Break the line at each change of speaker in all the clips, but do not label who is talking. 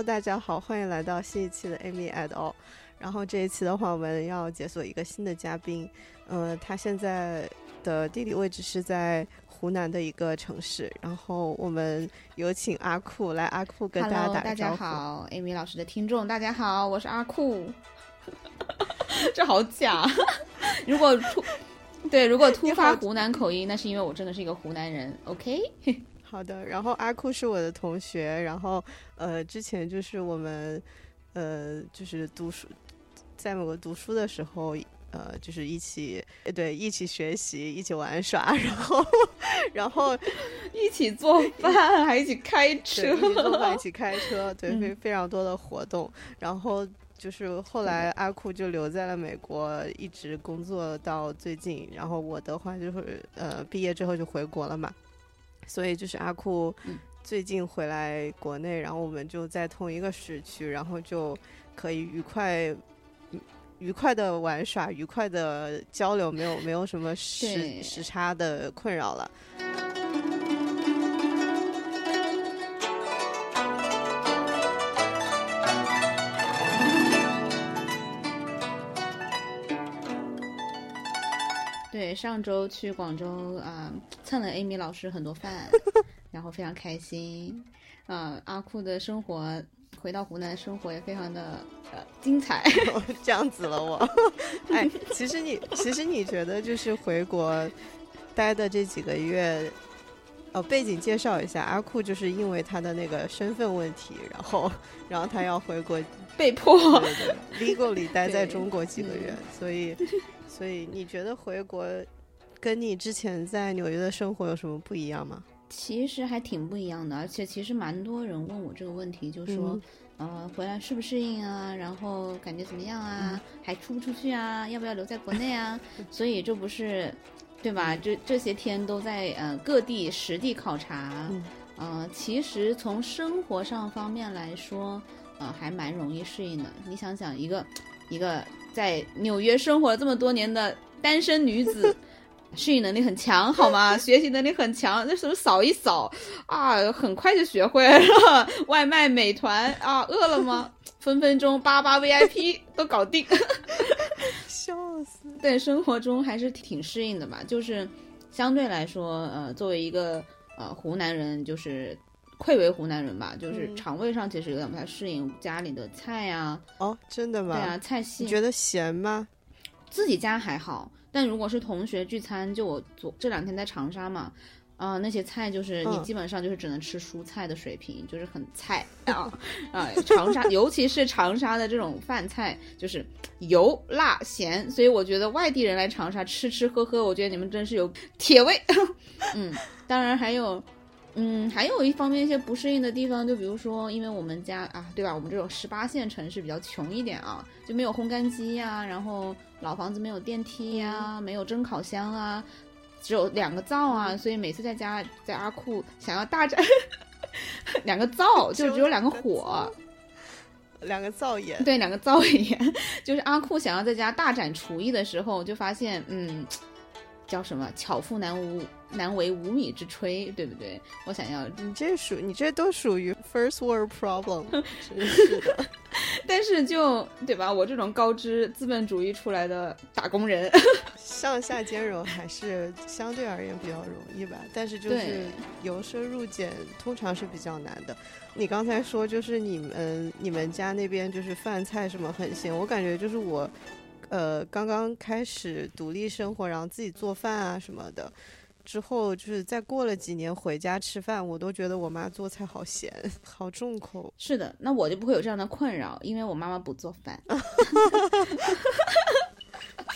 Hello，大家好，欢迎来到新一期的 Amy at all。然后这一期的话，我们要解锁一个新的嘉宾。呃，他现在的地理位置是在湖南的一个城市。然后我们有请阿酷来，阿酷跟大家打个招呼。
大家好，Amy 老师的听众，大家好，我是阿酷。这好假！如果突对，如果突发湖南口音，那是因为我真的是一个湖南人。OK，
好的，然后阿酷是我的同学，然后呃，之前就是我们呃，就是读书，在美国读书的时候，呃，就是一起呃对一起学习，一起玩耍，然后然后
一起做饭，还一起开车
对，一起做饭，一起开车，对，非非常多的活动，然后。就是后来阿酷就留在了美国，一直工作到最近。然后我的话就是呃毕业之后就回国了嘛，所以就是阿酷最近回来国内，然后我们就在同一个时区，然后就可以愉快愉快的玩耍，愉快的交流，没有没有什么时时差的困扰了。
对，上周去广州啊、蹭了 Amy 老师很多饭，然后非常开心。啊、阿酷的生活回到湖南生活也非常的呃精彩。
这样子了我，哎，其实你其实你觉得就是回国待的这几个月，哦，背景介绍一下，阿酷就是因为他的那个身份问题，然后然后他要回国，
被迫
对对，legally 待在中国几个月，所以 所以你觉得回国跟你之前在纽约的生活有什么不一样吗？
其实还挺不一样的，而且其实蛮多人问我这个问题，就说，呃，回来适不适应啊？然后感觉怎么样啊？还出不出去啊？要不要留在国内啊？所以这不是，对吧？这这些天都在呃各地实地考察，
嗯
呃，其实从生活上方面来说，呃，还蛮容易适应的。你想想，一个一个在纽约生活了这么多年的单身女子。适应能力很强，好吗？学习能力很强，那什么扫一扫啊，很快就学会了。外卖、美团啊，饿了么，分分钟八八 VIP 都搞定。
笑死！
对，生活中还是挺适应的吧，就是相对来说，呃，作为一个呃湖南人，就是愧为湖南人吧，就是
嗯
肠胃上其实有点不太适应家里的菜啊，
哦，真的吗？
对啊，菜系
你觉得咸吗？
自己家还好，但如果是同学聚餐，就我昨这两天在长沙嘛，啊、那些菜就是你
嗯
基本上就是只能吃蔬菜的水平，就是很菜啊 啊！长沙，尤其是长沙的这种饭菜，就是油辣咸，所以我觉得外地人来长沙吃吃喝喝，我觉得你们真是有铁胃。嗯，当然还有。嗯，还有一方面一些不适应的地方，就比如说，因为我们家啊，对吧？我们这种十八线城市比较穷一点啊，就没有烘干机呀、然后老房子没有电梯呀、没有蒸烤箱啊，只有两个灶啊，所以每次在家在阿库想要大展 两个灶，就只有两个火，
两个灶眼，
对，两个灶眼，就是阿库想要在家大展厨艺的时候，就发现，嗯，叫什么“巧妇难无难为无米之炊”，对不对？我想要
你这属你这都属于 first world problem，真是的。
但是就对吧？我这种高知资本主义出来的打工人，
上下兼容还是相对而言比较容易吧，但是就是由奢入俭通常是比较难的。你刚才说就是你们你们家那边就是饭菜什么很咸，我感觉就是我，呃，刚刚开始独立生活，然后自己做饭啊什么的。之后就是再过了几年回家吃饭，我都觉得我妈做菜好咸，好重口。
是的，那我就不会有这样的困扰，因为我妈妈不做饭，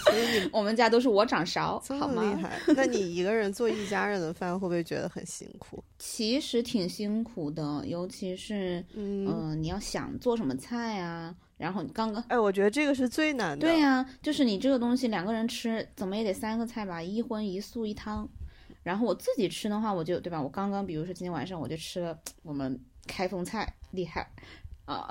所以你
我们家都是我掌勺，好吗？
么厉害，那你一个人做一家人的饭，会不会觉得很辛苦？
其实挺辛苦的，尤其是
嗯，
嗯、你要想做什么菜啊，然后你刚刚。
哎，我觉得这个是最难的。
对呀、就是你这个东西两个人吃，怎么也得三个菜吧，一荤一素一汤。然后我自己吃的话，我就对吧？我刚刚比如说今天晚上我就吃了我们开封菜，厉害啊！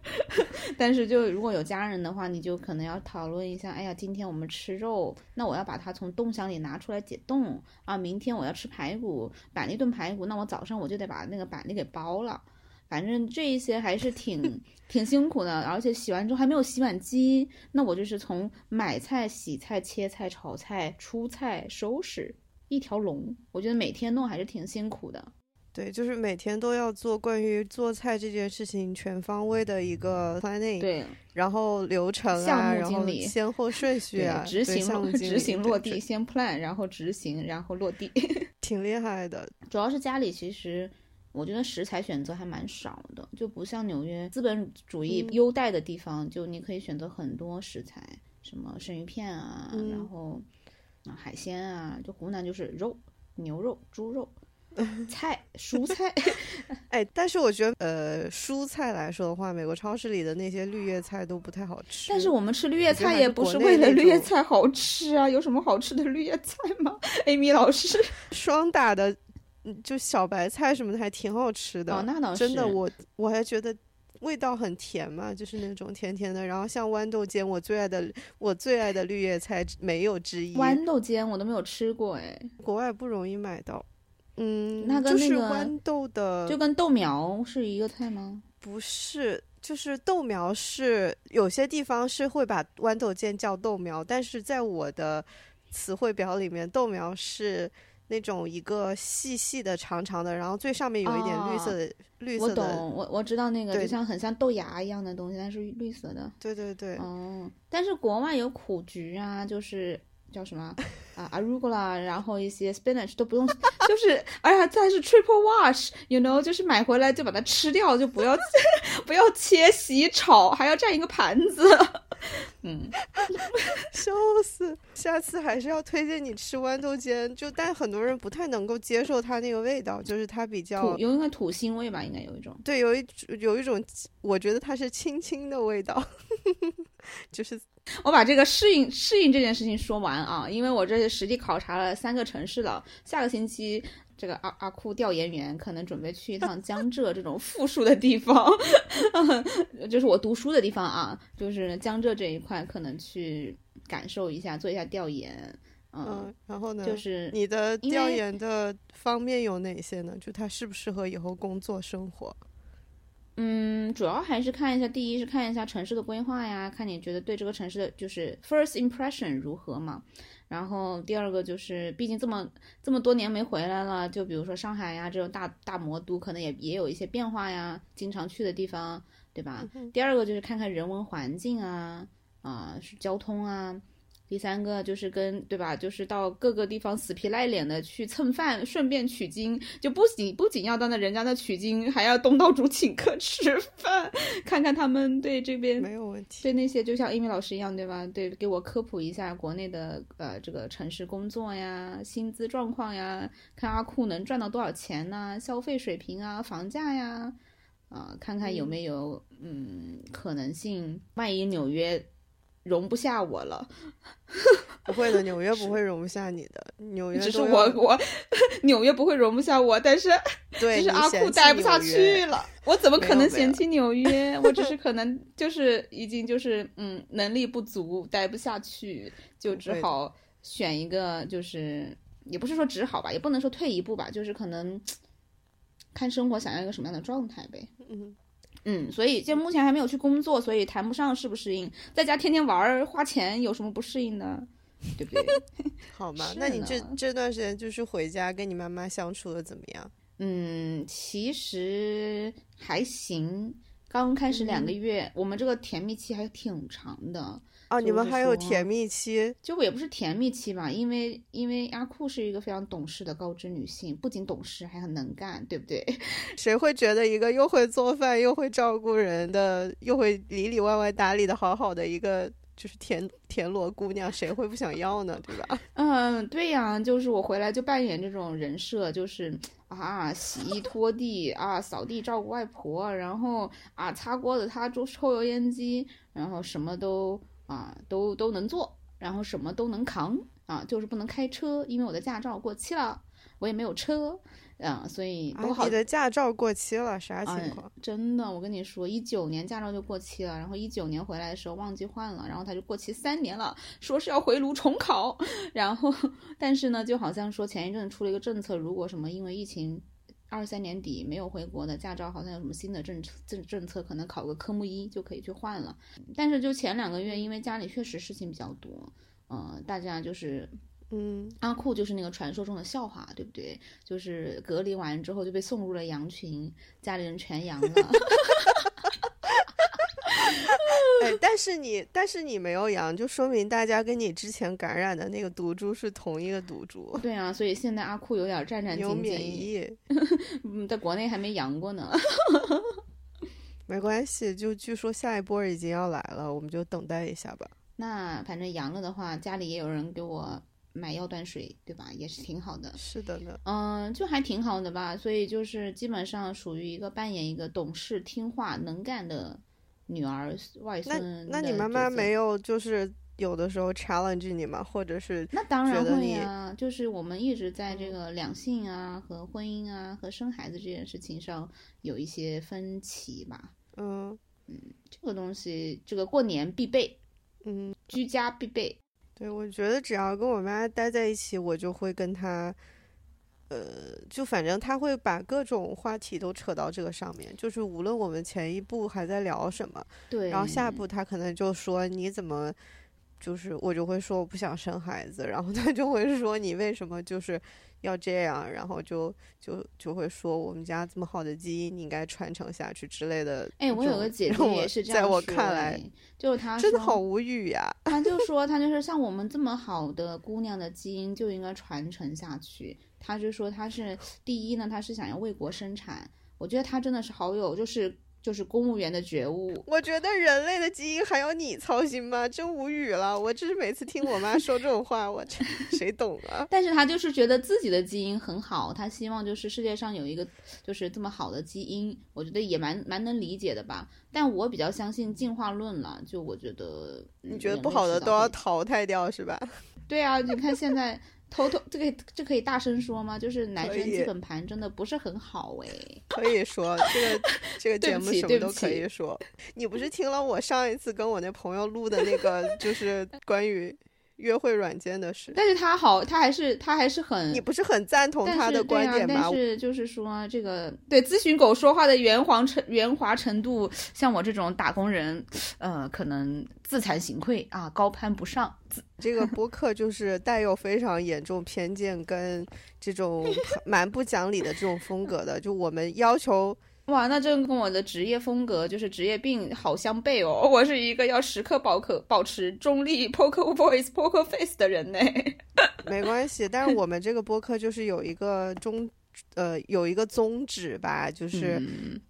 但是就如果有家人的话，你就可能要讨论一下，哎呀，今天我们吃肉，那我要把它从冻箱里拿出来解冻啊。明天我要吃排骨，板栗炖排骨，那我早上我就得把那个板栗给剥了。反正这一些还是挺挺辛苦的，而且洗完之后还没有洗碗机，那我就是从买菜、洗菜、切菜、炒菜、出菜、收拾一条龙，我觉得每天弄还是挺辛苦的。
对，就是每天都要做关于做菜这件事情全方位的一个 planning，
对，
然后流程啊，
项目
然后
经理
先后顺序
执行落执行落地，先 plan，然后执行，然后落地。
挺厉害的。
主要是家里其实。我觉得食材选择还蛮少的，就不像纽约资本主义
嗯
优待的地方，就你可以选择很多食材，什么生鱼片啊，
嗯
然后啊海鲜啊，就湖南就是肉、牛肉、猪肉、菜、蔬菜，
哎，但是我觉得，呃，蔬菜来说的话，美国超市里的那些绿叶菜都不太好吃。
但是我们吃绿叶菜也不
是
为了绿叶菜好吃啊，有什么好吃的绿叶菜吗？Amy 老师，
双打的，嗯就小白菜什么的还挺好吃的。
哦，那倒是
真的，我我还觉得味道很甜嘛，就是那种甜甜的。然后像豌豆尖，我最爱的我最爱的绿叶菜没有之一。
豌豆尖我都没有吃过哎，
国外不容易买到。嗯，
那跟
就是
那个
豌豆的，
就跟豆苗是一个菜吗？
不是，就是豆苗是有些地方是会把豌豆尖叫豆苗，但是在我的词汇表里面，豆苗是那种一个细细的、长长的，然后最上面有一点绿色的、绿色的。
懂，我我知道那个就像很像豆芽一样的东西，但是绿色的。
对对对，
哦，但是国外有苦菊啊，就是叫什么啊 arugula，然后一些 spinach 都不用，就是而且它是 triple wash，you know，就是买回来就把它吃掉，就不要 不要切洗炒，还要占一个盘子。嗯，
笑死！下次还是要推荐你吃豌豆尖，就但很多人不太能够接受它那个味道，就是它比较
有应该土腥味吧，应该有一种。
对，有一有一种，我觉得它是青青的味道，就是
我把这个适应适应这件事情说完啊，因为我这实地考察了三个城市了，下个星期这个阿阿库调研员可能准备去一趟江浙这种富庶的地方，就是我读书的地方啊，就是江浙这一块可能去感受一下，做一下调研，嗯，
嗯，然后呢，
就是
你的调研的方面有哪些呢？就它适不适合以后工作生活？
嗯，主要还是看一下，第一是看一下城市的规划呀，看你觉得对这个城市的就是 first impression 如何嘛。然后第二个就是，毕竟这么这么多年没回来了，就比如说上海呀这种大大魔都，可能也也有一些变化呀，经常去的地方，对吧？第二个就是看看人文环境啊，啊、是交通啊。第三个就是跟对吧，就是到各个地方死皮赖脸的去蹭饭，顺便取经，就不仅不仅要到那人家那取经，还要东道主请客 吃饭，看看他们对这边
没有问题。
对那些就像英语老师一样，对吧？对，给我科普一下国内的呃这个城市工作呀、薪资状况呀，看阿库能赚到多少钱呐、消费水平啊、房价呀，啊、看看有没有嗯可能性，万一纽约容不下我了，
不会的，纽约不会容不下你的，纽约
只是我我纽约不会容不下我，但是
对你
就是阿库待不下去了，我怎么可能嫌弃纽约？我只是可能就是已经就是嗯能力不足，待不下去，就只好选一个就是也不是说只好吧，也不能说退一步吧，就是可能 看生活想要一个什么样的状态呗。
嗯，
嗯，所以就目前还没有去工作，所以谈不上适不适应。在家天天玩儿花钱，有什么不适应的？对不对？
好
吧，
那你这这段时间就是回家跟你妈妈相处的怎么样？
嗯，其实还行。刚开始两个月，我们这个甜蜜期还挺长的，
哦，你们还有甜蜜期？
就也不是甜蜜期吧，因为因为阿库是一个非常懂事的高知女性，不仅懂事，还很能干，对不对？
谁会觉得一个又会做饭又会照顾人的，又会里里外外打理的好好的一个就是田田螺姑娘，谁会不想要呢？对吧？
嗯，对呀，就是我回来就扮演这种人设，就是啊，洗衣拖地啊，扫地照顾外婆，然后啊，擦锅子擦抽抽油烟机，然后什么都啊都都能做，然后什么都能扛啊，就是不能开车，因为我的驾照过期了，我也没有车，啊，所以
你的驾照过期了，啥情
哎
况？，
真的，我跟你说，一九年驾照就过期了，然后一九年回来的时候忘记换了，然后他就过期三年了，说是要回炉重考，然后 但是呢，就好像说前一阵出了一个政策，如果什么因为疫情。二三年底没有回国的驾照，好像有什么新的政策政政策，可能考个科目一就可以去换了。但是就前两个月，因为家里确实事情比较多，呃，大家就是。
嗯，
阿酷就是那个传说中的笑话，对不对？就是隔离完之后就被送入了羊群，家里人全阳了。
哎，但是你但是你没有阳，就说明大家跟你之前感染的那个毒株是同一个毒株，
对啊，所以现在阿酷有点战战兢
有免
兢。
疫。
嗯，在国内还没阳过呢。
没关系，就据说下一波已经要来了，我们就等待一下吧。
那反正阳了的话，家里也有人给我买药断水，对吧？也是挺好的。
是的呢，
嗯，就还挺好的吧。所以就是基本上属于一个扮演一个懂事、听话、能干的女儿、外孙。
那你妈妈没？有就是有的时候 challenge 你吗？或者是
那当然会啊，就是我们一直在这个两性啊、和婚姻啊、和生孩子这件事情上有一些分歧吧。
嗯嗯
这个东西，这个过年必备，
嗯，
居家必备。
对，我觉得只要跟我妈待在一起，我就会跟她。呃，就反正他会把各种话题都扯到这个上面，就是无论我们前一步还在聊什么，
对，
然后下一步他可能就说你怎么，就是我就会说我不想生孩子，然后他就会说你为什么就是要这样，然后就就就会说我们家这么好的基因你应该传承下去之类的。
哎，我有个姐姐也是这样
在我看来
哎，就是她
真的好无语呀、
他就 说，他就是像我们这么好的姑娘的基因就应该传承下去。他就说他是第一呢，他是想要为国生产。我觉得他真的是好有就是就是公务员的觉悟。
我觉得人类的基因还要你操心吗？真无语了！我只是每次听我妈说这种话，我真谁懂啊？
但是他就是觉得自己的基因很好，他希望就是世界上有一个就是这么好的基因，我觉得也蛮蛮能理解的吧。但我比较相信进化论了，就我觉得
你觉得不好的都要淘汰掉是吧？
对啊，你看现在偷偷这个这可以大声说吗？就是男生基本盘真的不是很好哎。
可以说这个这个 节目什么都可以说。你不是听了我上一次跟我那朋友录的那个，就是关于约会软件的事？
但是他好，他还是他还是很
你不是很赞同他的观点吗
对啊？但是就是说，这个对咨询狗说话的圆滑程圆滑程度，像我这种打工人，呃，可能自惭形愧啊，高攀不上。
这个播客就是带有非常严重偏见跟这种 蛮不讲理的这种风格的，就我们要求
哇，那这跟我的职业风格就是职业病好相悖哦。我是一个要时刻保可保持中立 poker voice poker face 的人呢。
没关系，但是我们这个播客就是有一个中，呃，有一个宗旨吧，就是
嗯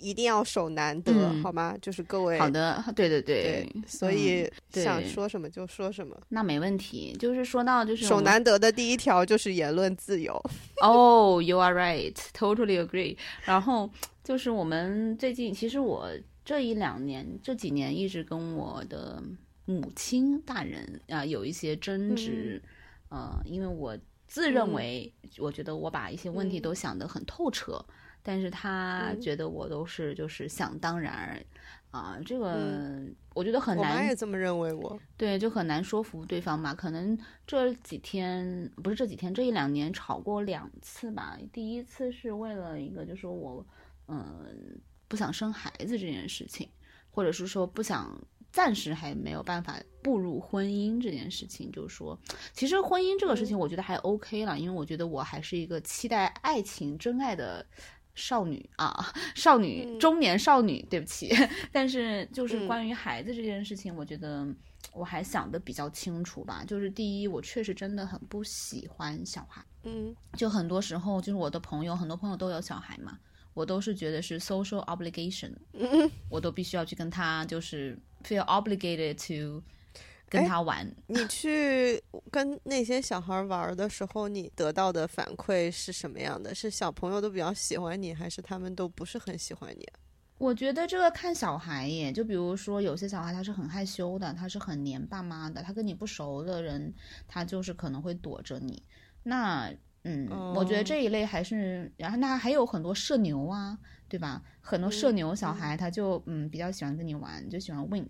一定要守难得，
嗯
好吗？就是各位
好的，对对
对，所以想说什么就说什么。
那没问题。就是说到就是
守难得的第一条就是言论自由。
哦、y o u are right, totally agree。然后就是我们最近，其实我这一两年、这几年一直跟我的母亲大人啊、有一些争执，呃，因为我自认为，我觉得我把一些问题
嗯
都想得很透彻，但是他
嗯
觉得我都是就是想当然而。啊、这个、
嗯
我觉得很
我妈
难
也这么认为我。
对，就很难说服对方吧。可能这几天不是这几天，这一两年吵过两次吧。第一次是为了一个，就是说我，嗯、不想生孩子这件事情，或者是说不想暂时还没有办法步入婚姻这件事情，就是说，其实婚姻这个事情，我觉得还 OK 了，因为我觉得我还是一个期待爱情、真爱的。少女啊，少女，
嗯。
中年少女，对不起，但是就是
嗯。
关于孩子这件事情，我觉得我还想的比较清楚吧。就是第一，我确实真的很不喜欢小孩，
嗯。
就很多时候就是我的朋友，很多朋友都有小孩嘛，我都是觉得是 social obligation，
嗯，
我都必须要去跟他就是 feel obligated to 跟他玩。
你去跟那些小孩玩的时候，你得到的反馈是什么样的？是小朋友都比较喜欢你，还是他们都不是很喜欢你？
我觉得这个看小孩耶，就比如说有些小孩他是很害羞的，他是很黏爸妈的，他跟你不熟的人，他就是可能会躲着你。那嗯，我觉得
哦
这一类还是，然后那还有很多社牛啊，对吧？很多社
嗯
牛小孩他就嗯比较喜欢跟你玩，就喜欢 wink，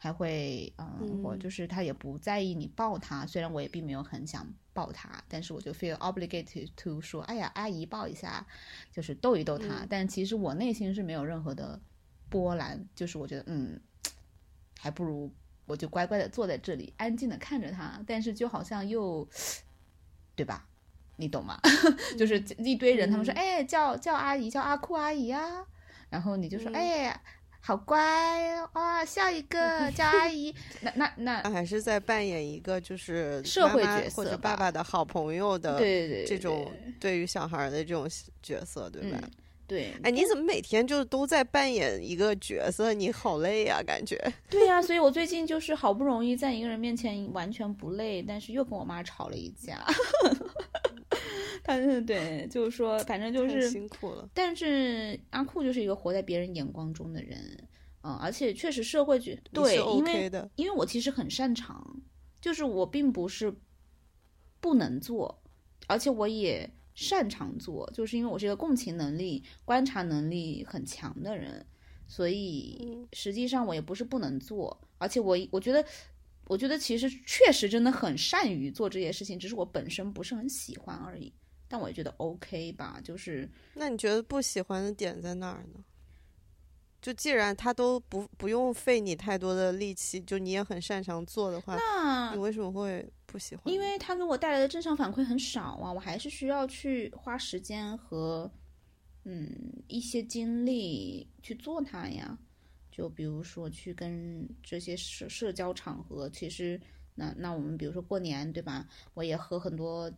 还会嗯，我
嗯
就是他也不在意你抱他，虽然我也并没有很想抱他，但是我就 feel obligated to 说，哎呀，阿姨抱一下，就是逗一逗他。
嗯
但其实我内心是没有任何的波澜，就是我觉得嗯，还不如我就乖乖的坐在这里，安静的看着他，但是就好像又，对吧？你懂吗？就是一堆人，他们说，
嗯
哎，叫叫阿姨，叫阿酷阿姨啊，然后你就说，
嗯
哎。好乖哇！笑一个叫阿姨，那那那
还是在扮演一个就是
社会
妈妈
角色
或者爸爸的好朋友的
对对对
这种对于小孩儿的这种角色，对吧？
嗯对，
哎，你怎么每天就都在扮演一个角色？你好累呀、感觉。
对呀、所以我最近就是好不容易在一个人面前完全不累，但是又跟我妈吵了一架。他是对，就是说，反正就是，
辛苦了。
但是阿酷就是一个活在别人眼光中的人，嗯，而且确实社会觉对，
是
因
OK
为
的，
因为我其实很擅长，就是我并不是不能做，而且我也擅长做，就是因为我是一个共情能力、观察能力很强的人，所以
嗯
实际上我也不是不能做，而且我我觉得。我觉得其实确实真的很善于做这些事情，只是我本身不是很喜欢而已。但我也觉得 OK 吧，就是
那你觉得不喜欢的点在哪儿呢？就既然他都不不用费你太多的力气，就你也很擅长做的话，
那
你为什么会不喜欢？
因为他给我带来的正向反馈很少啊，我还是需要去花时间和嗯一些精力去做它呀。就比如说去跟这些社社交场合，其实那那我们比如说过年对吧？我也喝很多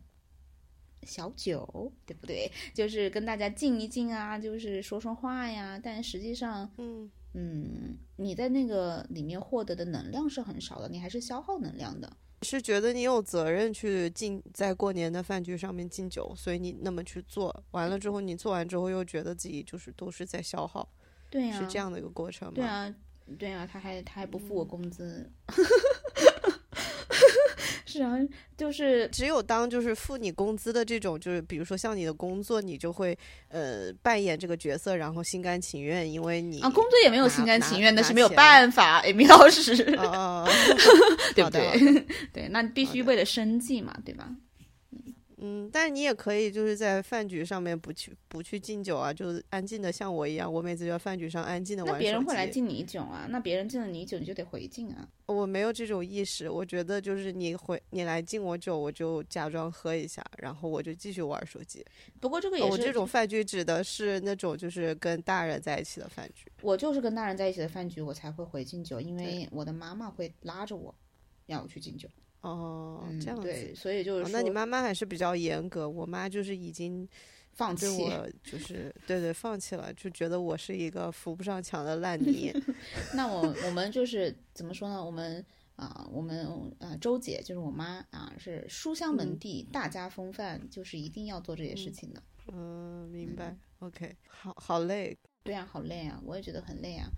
小酒，对不对？就是跟大家静一静啊，就是说说话呀。但实际上，
嗯，
嗯，你在那个里面获得的能量是很少的，你还是消耗能量的。
是觉得你有责任去敬在过年的饭局上面敬酒，所以你那么去做，完了之后你做完之后又觉得自己就是都是在消耗，
对呀、
是这样的一个过程吗？
对啊，对啊，他还他还不付我工资。是啊，就是
只有当就是付你工资的这种，就是比如说像你的工作，你就会呃扮演这个角色，然后心甘情愿，因为你
啊，工作也没有心甘情愿，但是没有办法，诶，米老师，
哦
对不对？对，那必须为了生计嘛，对吧？
嗯，但是你也可以就是在饭局上面不去不去敬酒啊，就是安静的像我一样，我每次就在饭局上安静的玩
那别人会来敬你酒啊，那别人敬了你酒，你就得回敬啊。
我没有这种意识，我觉得就是你回你来敬我酒，我就假装喝一下，然后我就继续玩手机。
不过这个也是
这种饭局指的是那种就是跟大人在一起的饭局。
我就是跟大人在一起的饭局，我才会回敬酒，因为我的妈妈会拉着我，让我去敬酒。
哦，
嗯，
这样子。
对，所以就是
哦，那你妈妈还是比较严格，我妈就是已经
放弃。
对我就是对对放弃了，就觉得我是一个扶不上墙的烂泥。
那我我们就是怎么说呢？我们啊、我们啊、周姐就是我妈啊，是书香门
嗯
第、大家风范，就是一定要做这些事情的。
嗯，明白。OK，好好累。
对啊，好累啊，我也觉得很累啊。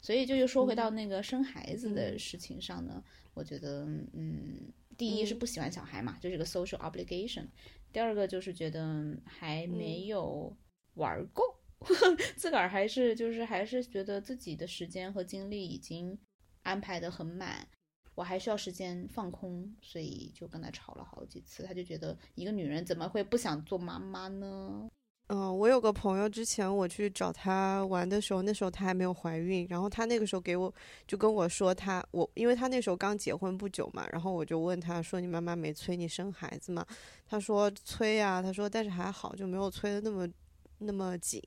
所以就又说回到
嗯
那个生孩子的
嗯
事情上呢，我觉得嗯，第一是
嗯
不喜欢小孩嘛，就是个 social obligation；第二个就是觉得还没
嗯
有玩儿够，自个儿还是就是还是觉得自己的时间和精力已经安排的很满。我还需要时间放空，所以就跟他吵了好几次。他就觉得一个女人怎么会不想做妈妈呢？
嗯，我有个朋友，之前我去找她玩的时候，那时候她还没有怀孕，然后她那个时候给我就跟我说她，我因为她那时候刚结婚不久嘛，然后我就问她说你妈妈没催你生孩子吗？她说催呀、她说但是还好，就没有催的那么那么紧。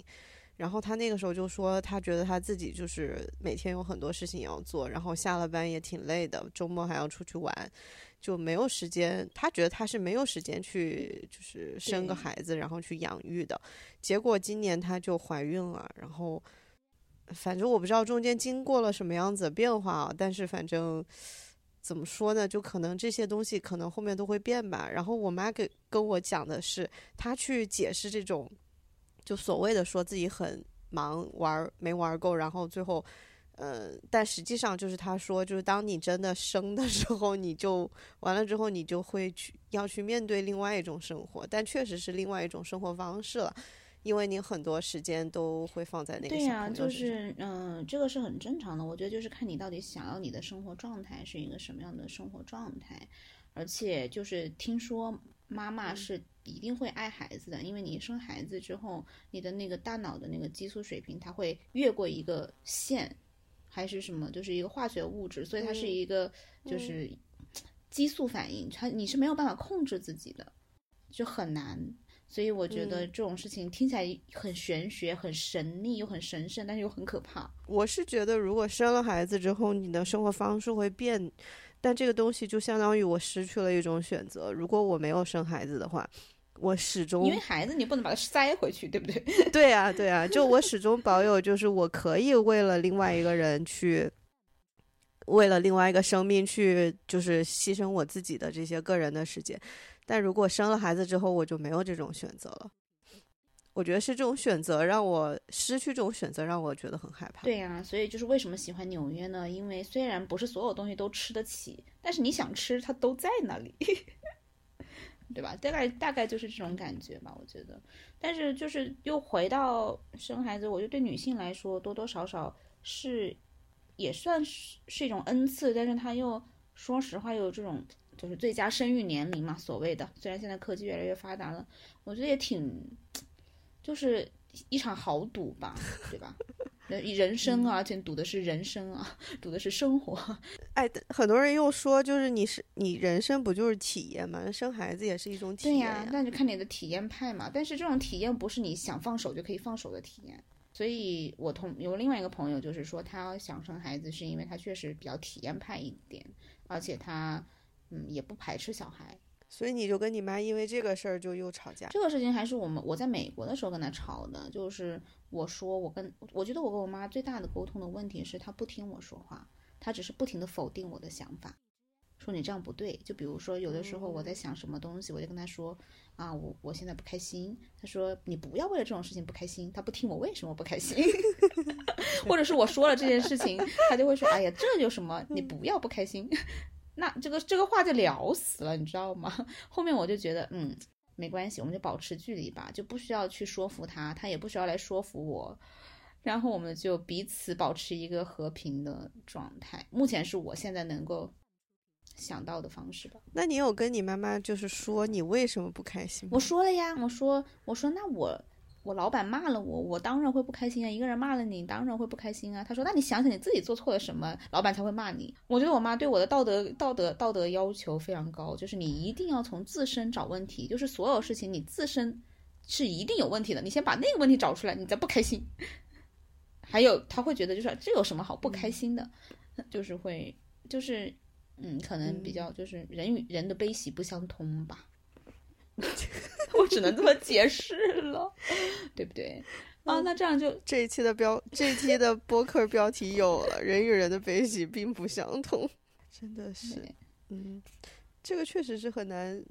然后她那个时候就说，她觉得她自己就是每天有很多事情要做，然后下了班也挺累的，周末还要出去玩，就没有时间。她觉得她是没有时间去就是生个孩子，然后去养育的。结果今年她就怀孕了，然后反正我不知道中间经过了什么样子的变化啊，但是反正。怎么说呢？就可能这些东西可能后面都会变吧。然后我妈给跟我讲的是，她去解释这种，就所谓的说自己很忙玩没玩够，然后最后，呃，但实际上就是他说，就是当你真的生的时候，你就完了之后，你就会去要去面对另外一种生活，但确实是另外一种生活方式了。因为你很多时间都会放在那个
对呀、就是嗯、这个是很正常的。我觉得就是看你到底想要你的生活状态是一个什么样的生活状态，而且就是听说妈
嗯
妈是一定会爱孩子的，因为你生孩子之后，你的那个大脑的那个激素水平它会越过一个线，还是什么，就是一个化学物质，所以它是
嗯
一个就是激素反应，它你是没有办法控制自己的，就很难。所以我觉得
嗯
这种事情听起来很玄学、很神秘又很神圣，但是又很可怕。
我是觉得，如果生了孩子之后，你的生活方式会变，但这个东西就相当于我失去了一种选择。如果我没有生孩子的话，我始终
因为孩子你不能把它塞回去，对不对？
对啊，对啊，就我始终保有，就是我可以为了另外一个人去，为了另外一个生命去，就是牺牲我自己的这些个人的时间。但如果生了孩子之后，我就没有这种选择了。我觉得是这种选择让我失去这种选择，让我觉得很害怕。
对呀、所以就是为什么喜欢纽约呢？因为虽然不是所有东西都吃得起，但是你想吃，它都在那里，对吧？大概大概就是这种感觉吧，我觉得。但是就是又回到生孩子，我觉得对女性来说，多多少少是也算是是一种恩赐，但是它又说实话又有这种就是最佳生育年龄嘛，所谓的。虽然现在科技越来越发达了，我觉得也挺就是一场豪赌吧，对吧？人人生啊，而且赌的是人生啊，赌的是生活。
哎，很多人又说，就是你是你人生不就是体验吗？生孩子也是一种体验
对
验
呀，那就看你的体验派嘛。但是这种体验不是你想放手就可以放手的体验。所以我同有另外一个朋友，就是说他想生孩子，是因为他确实比较体验派一点，而且他嗯也不排斥小孩。
所以你就跟你妈因为这个事儿就又吵架。
这个事情还是我们我在美国的时候跟他吵的，就是我说我跟我觉得我跟我妈最大的沟通的问题是她不听我说话，她只是不停的否定我的想法，说你这样不对。就比如说有的时候我在想什么东西，我就跟她说啊，我我现在不开心。她说你不要为了这种事情不开心，她不听我为什么不开心，或者是我说了这件事情，她就会说哎呀这有什么，你不要不开心。那这个这个话就聊死了，你知道吗？后面我就觉得，嗯，没关系，我们就保持距离吧，就不需要去说服他，他也不需要来说服我，然后我们就彼此保持一个和平的状态。目前是我现在能够想到的方式吧。
那你有跟你妈妈就是说你为什么不开心吗？
我说了呀，我说我说那我我老板骂了我，我当然会不开心啊。一个人骂了你，当然会不开心啊。他说那你想想你自己做错了什么，老板才会骂你。我觉得我妈对我的道德道德道德要求非常高，就是你一定要从自身找问题，就是所有事情你自身是一定有问题的，你先把那个问题找出来，你再不开心。还有他会觉得就是这有什么好不开心的，就是会就是嗯，可能比较就是人与人的悲喜不相通吧。我只能这么解释了，对不对？啊，那这样就
这一期的标，这一期的播客标题有了，人与人的悲喜并不相同，真的是，嗯，这个确实是很难，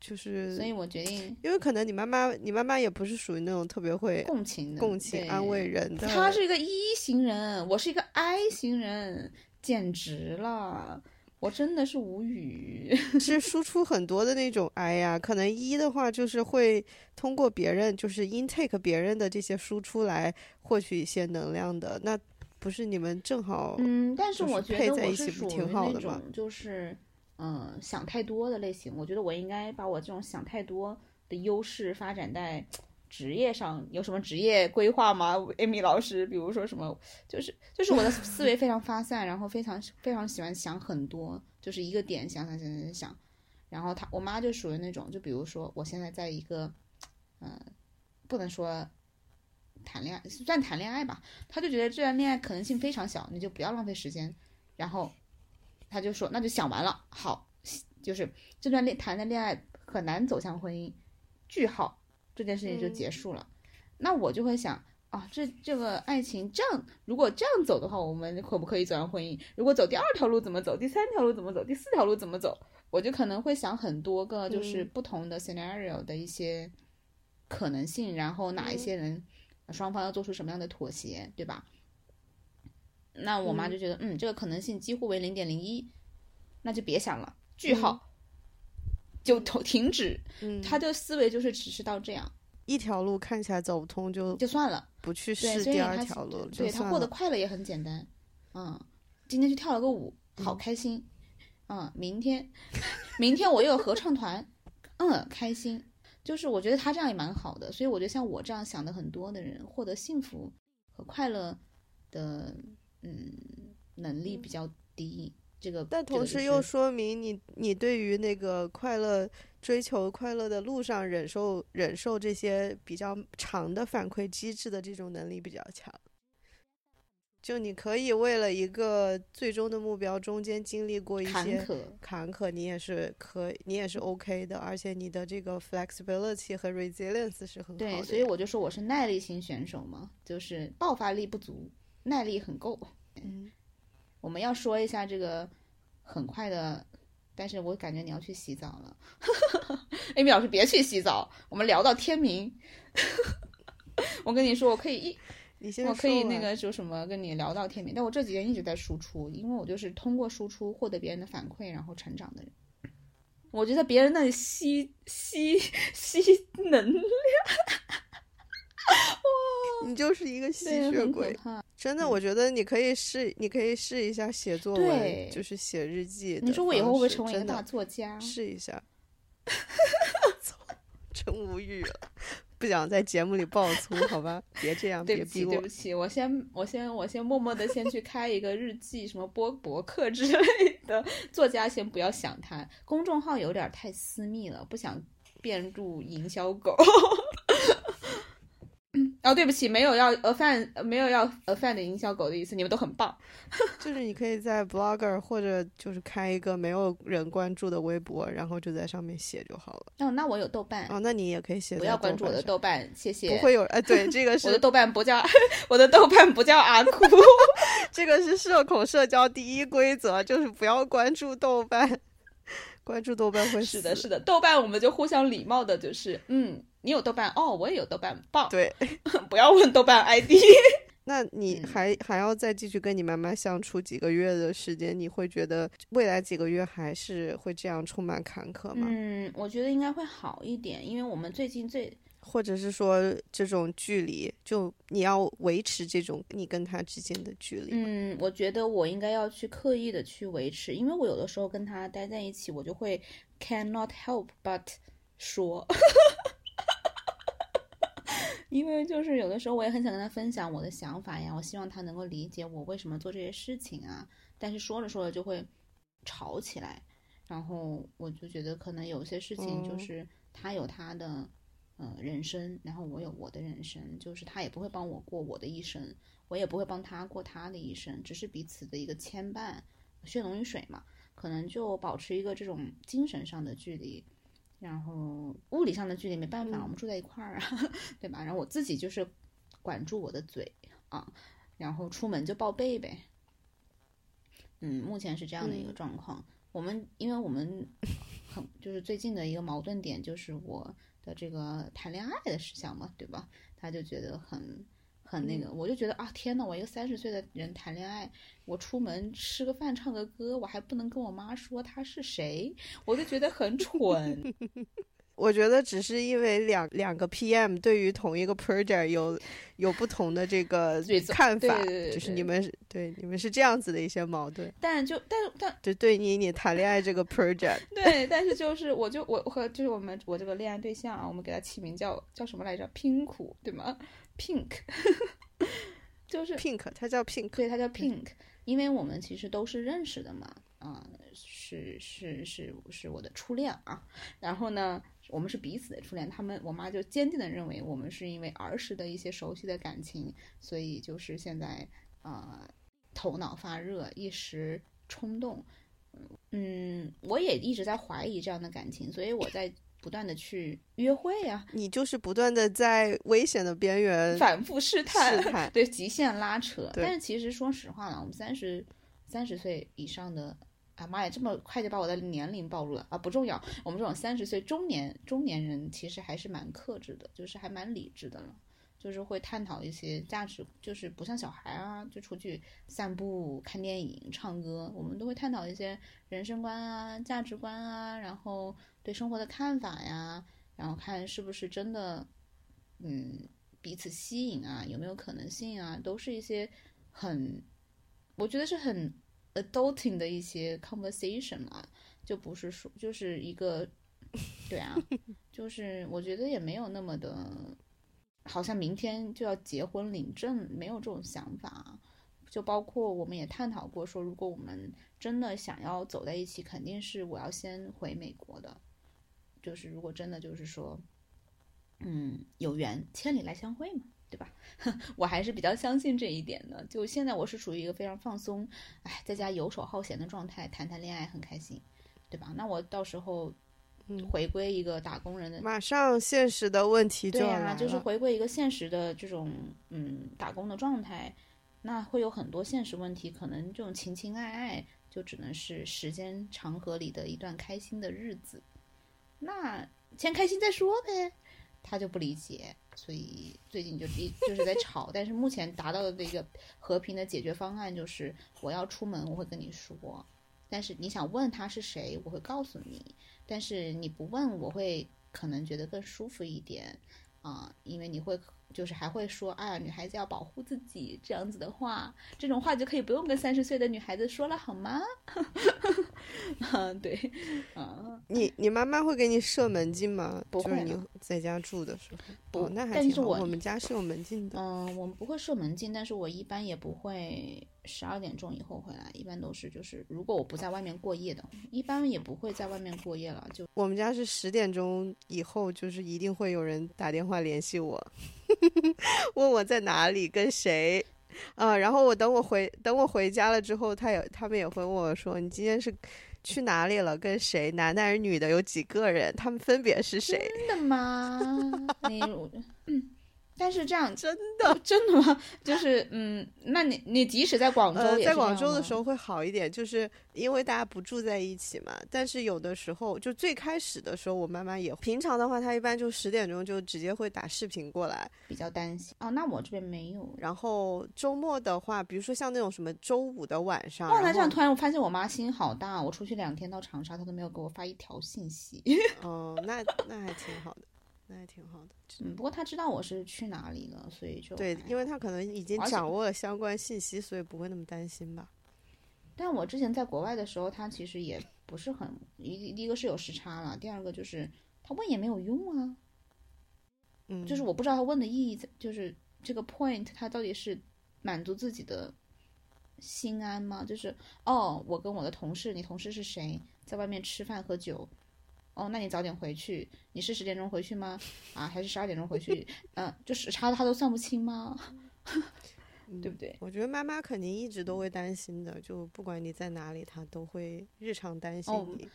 就是
所以我决定
因为可能你妈妈，你妈妈也不是属于那种特别会
共情的，
共情、安慰人的，
她是一个一型人，我是一个 I 型人，简直了，我真的是无语。
是输出很多的那种。哎呀，可能一的话就是会通过别人，就是 intake 别人的这些输出来获取一些能量的。那不是你们正好？
嗯，但是我觉得我是
在一起不
属于
挺好的吗
那种就是嗯想太多的类型。我觉得我应该把我这种想太多的优势发展在职业上。有什么职业规划吗，Amy 老师？比如说什么，就是就是我的思维非常发散，然后非常非常喜欢想很多，就是一个点想想想想想。然后他我妈就属于那种，就比如说我现在在一个，嗯、不能说谈恋爱，算谈恋爱吧，他就觉得这段恋爱可能性非常小，你就不要浪费时间。然后他就说，那就想完了，好，就是这段恋谈的恋爱很难走向婚姻，句号，这件事情就结束了。那我就会想。啊，这这个爱情这样，如果这样走的话，我们可不可以走向婚姻？如果走第二条路怎么走？第三条路怎么走？第四条路怎么走？我就可能会想很多个，就是
嗯
不同的 scenario 的一些可能性，然后哪一
嗯
些人双方要做出什么样的妥协，对吧？那我妈
嗯
就觉得，嗯，这个可能性几乎为零点零一，那就别想了，句号，就停停止。
嗯，
她的思维就是只是到这样，
一条路看起来走不通，就
就算了，
不去
对，
试第二条路，
对他过得。快乐也很简单，嗯，今天去跳了个舞，好
嗯
开心，嗯，明天，明天我又有合唱团，嗯，开心，就是我觉得他这样也蛮好的，所以我觉得像我这样想的很多的人，获得幸福和快乐的，嗯，能力比较低，这个，
但同时又说明你你对于那个快乐追求快乐的路上忍受忍受这些比较长的反馈机制的这种能力比较强。就你可以为了一个最终的目标，中间经历过一些
坎坷，
坎坷，你也是可你也是 OK 的，而且你的这个 flexibility 和 resilience 是很好的。
对，所以我就说我是耐力型选手嘛，就是爆发力不足，耐力很够。
嗯，
我们要说一下这个很快的，但是我感觉你要去洗澡了。Amy 老师别去洗澡，我们聊到天明。我跟你说，我可以一，
你先
我可以那个就什么跟你聊到天明，但我这几天一直在输出，因为我就是通过输出获得别人的反馈，然后成长的人。我觉得别人那里吸吸吸能量，
你就是一个吸，血鬼。真的，
嗯
我觉得你可以试，你可以试一下写作文，就是写日记。
你说我以后会不会成为一个大作家？
试一下。真无语了，不想在节目里爆粗，好吧？别这样，别逼我
对不。起，我先我先我先默默的先去开一个日记，什么播博客之类的。作家先不要想他，公众号有点太私密了，不想变入营销狗。哦，对不起，没有要 offend，没有要 offend 营销狗的意思，你们都很棒。
就是你可以在 Blogger 或者就是开一个没有人关注的微博，然后就在上面写就好了。
哦，那我有豆瓣，
哦，那你也可以写。
不要关注我的，豆瓣，谢谢。
不会有哎，对，这个是
我的豆瓣不叫我的豆瓣不叫阿酷。
这个是社恐社交第一规则，就是不要关注豆瓣，关注豆瓣会
是的，是的，豆瓣我们就互相礼貌的，就是嗯，你有豆瓣哦，我也有豆瓣，棒。
对。
不要问豆瓣 ID。
那你
嗯
还、还要再继续跟你妈妈相处几个月的时间，你会觉得未来几个月还是会这样充满坎坷吗？
嗯，我觉得应该会好一点，因为我们最近最
或者是说这种距离，就你要维持这种你跟他之间的距离？
嗯，我觉得我应该要去刻意的去维持，因为我有的时候跟他待在一起，我就会 cannot help but 说。因为就是有的时候我也很想跟他分享我的想法呀，我希望他能够理解我为什么做这些事情啊，但是说着说着就会吵起来，然后我就觉得可能有些事情就
哦
是他有他的呃人生，然后我有我的人生，就是他也不会帮我过我的一生，我也不会帮他过他的一生，只是彼此的一个牵绊，血浓于水嘛，可能就保持一个这种精神上的距离。然后物理上的距离没办法，
嗯
我们住在一块儿啊，对吧？然后我自己就是管住我的嘴啊，然后出门就报备呗。嗯，目前是这样的一个
嗯
状况。我们因为我们很就是最近的一个矛盾点就是我的这个谈恋爱的事项嘛，对吧？他就觉得很很那个，我就觉得啊，天呐，我一个三十岁的人谈恋爱，我出门吃个饭唱个歌，我还不能跟我妈说他是谁，我就觉得很蠢。
我觉得只是因为两两个 PM 对于同一个 project 有有不同的这个看法，
对对对
就是你们对你们是这样子的一些矛盾，
但就但但
就对你你谈恋爱这个 project，
对，但是就是我就我和就是我们我这个恋爱对象啊，我们给他起名叫叫什么来着？Pink 对吗？Pink，就是
pink，它叫 pink，
对，他叫 Pink，因为我们其实都是认识的嘛，啊、是是是是我的初恋啊。然后呢，我们是彼此的初恋，他们我妈就坚定的认为我们是因为儿时的一些熟悉的感情，所以就是现在啊、呃头脑发热，一时冲动。嗯，我也一直在怀疑这样的感情，所以我在不断的去约会呀、
你就是不断的在危险的边缘
反复试探，
试探
对极限拉扯。但是其实说实话了，我们三十三十岁以上的，啊妈呀，这么快就把我的年龄暴露了啊！不重要，我们这种三十岁中年中年人其实还是蛮克制的，就是还蛮理智的了。就是会探讨一些价值，就是不像小孩啊，就出去散步、看电影、唱歌，我们都会探讨一些人生观啊、价值观啊，然后对生活的看法呀，然后看是不是真的嗯彼此吸引啊，有没有可能性啊，都是一些很，我觉得是很 adulting 的一些 conversation 啊，就不是说就是一个，对啊，就是我觉得也没有那么的，好像明天就要结婚领证，没有这种想法。就包括我们也探讨过，说如果我们真的想要走在一起，肯定是我要先回美国的。就是如果真的就是说，嗯，有缘千里来相会嘛，对吧？我还是比较相信这一点的。就现在我是处于一个非常放松，哎，在家游手好闲的状态，谈谈恋爱很开心，对吧？那我到时候，
嗯
回归一个打工人的
马上现实的问题就来
就是回归一个现实的这种嗯打工的状态，那会有很多现实问题，可能这种情情爱爱就只能是时间长河里的一段开心的日子，那先开心再说呗。他就不理解，所以最近就一就是在吵，但是目前达到的一个和平的解决方案就是我要出门我会跟你说，但是你想问他是谁，我会告诉你，但是你不问我会可能觉得更舒服一点啊、因为你会就是还会说，啊，女孩子要保护自己这样子的话，这种话就可以不用跟三十岁的女孩子说了好吗？啊，对，啊，
你你妈妈会给你设门禁吗？就是你
不会了
在家住的时候。
不
哦，那还挺好。
但是我
我们家是有门禁的。
嗯，我们不会设门禁，但是我一般也不会十二点钟以后回来，一般都是就是如果我不在外面过夜的，一般也不会在外面过夜了，就
我们家是十点钟以后，就是一定会有人打电话联系我，问我在哪里跟谁。啊，然后我等我回等我回家了之后，他也他们也会问我说：“你今天是去哪里了？跟谁？男的还是女的？有几个人？他们分别是谁
真的吗？你嗯，但是这样
真的，
真的吗？就是嗯，那你你即使在广州
呃，在广州的时候会好一点，就是因为大家不住在一起嘛。但是有的时候，就最开始的时候，我妈妈也平常的话，她一般就十点钟就直接会打视频过来。
比较担心哦。那我这边没有。
然后周末的话，比如说像那种什么周五的晚上，
哇，那这样突然我发现我妈心好大，我出去两天到长沙，她都没有给我发一条信息。
哦，那那还挺好的，那也挺好的。
嗯，不过他知道我是去哪里了，所以就
对，因为他可能已经掌握了相关信息，所以不会那么担心吧。
但我之前在国外的时候，他其实也不是很一第一个是有时差了，第二个就是他问也没有用啊，
嗯，
就是我不知道他问的意义在，就是这个 point 他到底是满足自己的心安吗？就是哦，我跟我的同事，你同事是谁，在外面吃饭喝酒。哦，那你早点回去。你是十点钟回去吗？啊，还是十二点钟回去？嗯、就时差他都算不清吗？对不对？
我觉得妈妈肯定一直都会担心的，就不管你在哪里，她都会日常担心
哦
你。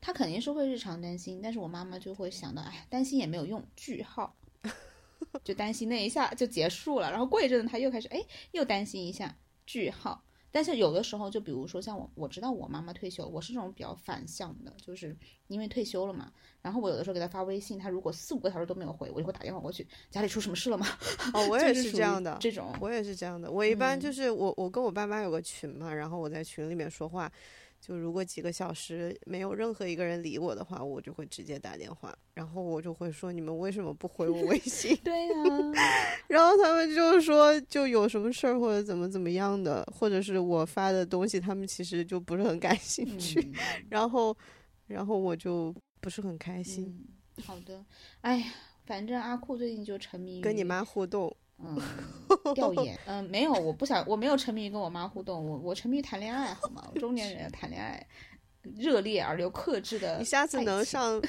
他肯定是会日常担心，但是我妈妈就会想到，哎，担心也没有用，句号，就担心那一下就结束了，然后过一阵子他又开始，哎，又担心一下，句号。但是有的时候，就比如说像我，我知道我妈妈退休，我是这种比较反向的，就是因为退休了嘛。然后我有的时候给她发微信，她如果四五个小时都没有回，我就会打电话过去，家里出什么事了吗？
哦，我也
是
这样的，
这种
我也是这样的。我一般
嗯
就是我我跟我爸妈有个群嘛，然后我在群里面说话，就如果几个小时没有任何一个人理我的话，我就会直接打电话，然后我就会说你们为什么不回我微信？
对呀、
然后他们就说就有什么事儿或者怎么怎么样的，或者是我发的东西他们其实就不是很感兴趣，
嗯
然后然后我就不是很开心。
嗯，好的。哎呀，反正阿酷最近就沉迷于
跟你妈互动，
嗯，调研，嗯，没有，我不想，我没有沉迷于跟我妈互动，我我沉迷于谈恋爱，好吗？我中年人谈恋爱，热烈而又克制的。
你下次能？上，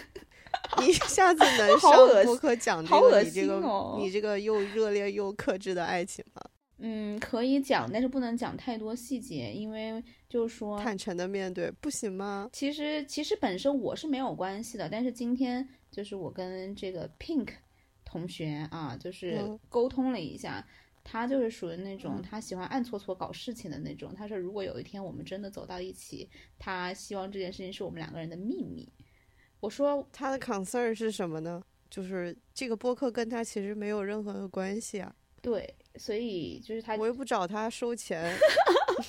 你下次能上播客讲这个你这个、
哦
你这个又热烈又克制的爱情吗？
嗯，可以讲，但是不能讲太多细节，因为就是说，
坦诚的面对，不行吗？
其实其实本身我是没有关系的，但是今天就是我跟这个 Pink 同学啊，就是
嗯
沟通了一下，他就是属于那种
嗯
他喜欢暗搓搓搞事情的那种。他说如果有一天我们真的走到一起，他希望这件事情是我们两个人的秘密。我说
他的 concern 是什么呢？就是这个播客跟他其实没有任何的关系啊，
对，所以就是他，
我又不找他收钱，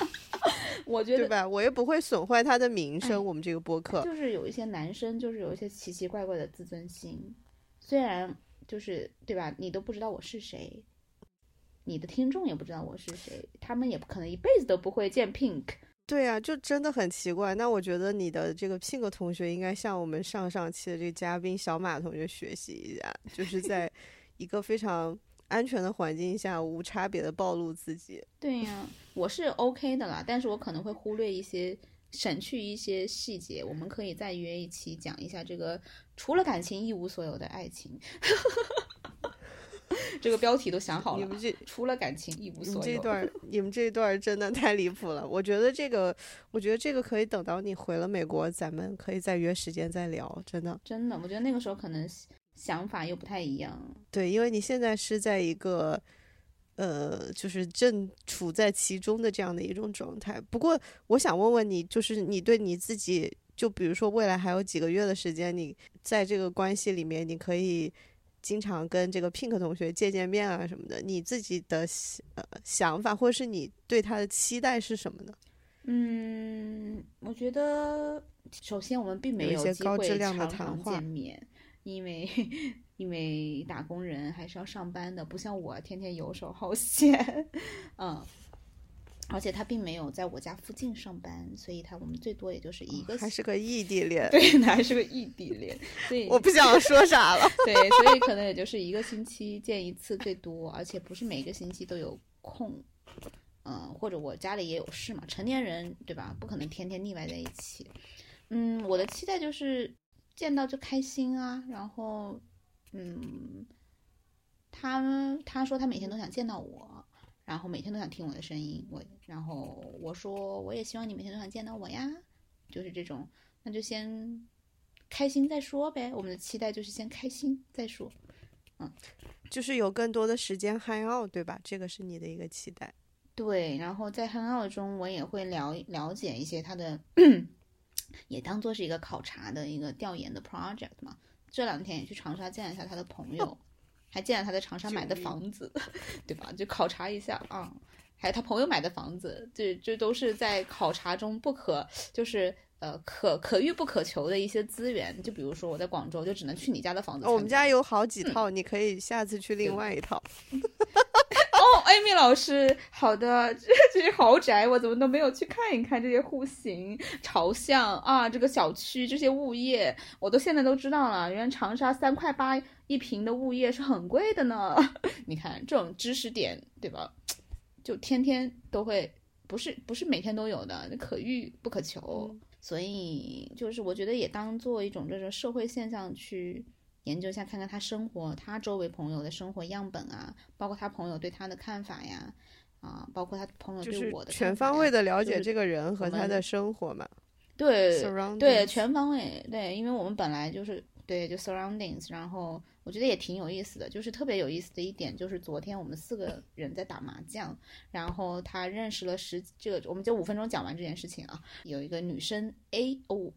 我觉得
对吧？我又不会损坏他的名声。
哎
我们这个播客，
就是有一些男生就是有一些奇奇怪怪的自尊心，虽然就是对吧？你都不知道我是谁，你的听众也不知道我是谁，他们也不可能一辈子都不会见 Pink。
对呀、就真的很奇怪。那我觉得你的这个 Pink 同学应该向我们上上期的这个嘉宾小马同学学习一下，就是在一个非常安全的环境下无差别的暴露自己。
对呀、我是 OK 的啦，但是我可能会忽略一些，省去一些细节。我们可以再约一期讲一下这个除了感情一无所有的爱情。这个标题都想好了
你们，这
除了感情一无所有。
这段，你们这一段真的太离谱了。我觉得这个，我觉得这个可以等到你回了美国，咱们可以再约时间再聊。真的，
真的，我觉得那个时候可能想法又不太一样。
对，因为你现在是在一个，呃，就是正处在其中的这样的一种状态。不过，我想问问你，就是你对你自己，就比如说未来还有几个月的时间，你在这个关系里面，你可以经常跟这个 Pink 同学见见面啊什么的，你自己的呃想法，或者是你对他的期待是什么呢？
嗯，我觉得首先我们并没
有高质量的
常常
谈话
见面，因为因为打工人还是要上班的，不像我天天游手好闲，嗯。而且他并没有在我家附近上班，所以他我们最多也就是一个
哦还是个异地恋？
对，他还是个异地恋，所以
我不想说啥了。
对，所以可能也就是一个星期见一次最多，而且不是每个星期都有空。嗯，或者我家里也有事嘛，成年人对吧？不可能天天腻歪在一起。嗯，我的期待就是见到就开心啊，然后嗯，他他说他每天都想见到我，然后每天都想听我的声音，我然后我说我也希望你每天都想见到我呀，就是这种，那就先开心再说呗。我们的期待就是先开心再说。
嗯就是有更多的时间 hang out，对吧？这个是你的一个期待。
对，然后在 hang out 中，我也会了了解一些他的，也当做是一个考察的一个调研的 project 嘛。这两天也去长沙见了一下他的朋友，还见了他在长沙买的房子，对吧？就考察一下啊，还有他朋友买的房子，这这都是在考察中不可就是。呃，可可遇不可求的一些资源，就比如说我在广州，就只能去你家的房子。
哦我们家有好几套，你可以下次去另外一套。
哦，艾米老师，好的，这这些豪宅我怎么都没有去看一看这些户型、朝向啊，这个小区这些物业，我都现在都知道了。原来长沙三块八一平的物业是很贵的呢。你看这种知识点，对吧？就天天都会，不是不是每天都有的，可遇不可求。
嗯
所以就是我觉得也当做一种这种社会现象去研究一下，看看他生活，他周围朋友的生活样本啊，包括他朋友对他的看法呀，啊，包括他朋友对我的
全方位的了解这个人和他的生活嘛。
对对全方位对，因为我们本来就是对就 surroundings，然后我觉得也挺有意思的，就是特别有意思的一点就是昨天我们四个人在打麻将，然后他认识了十这个，我们就五分钟讲完这件事情啊，有一个女生 A 哦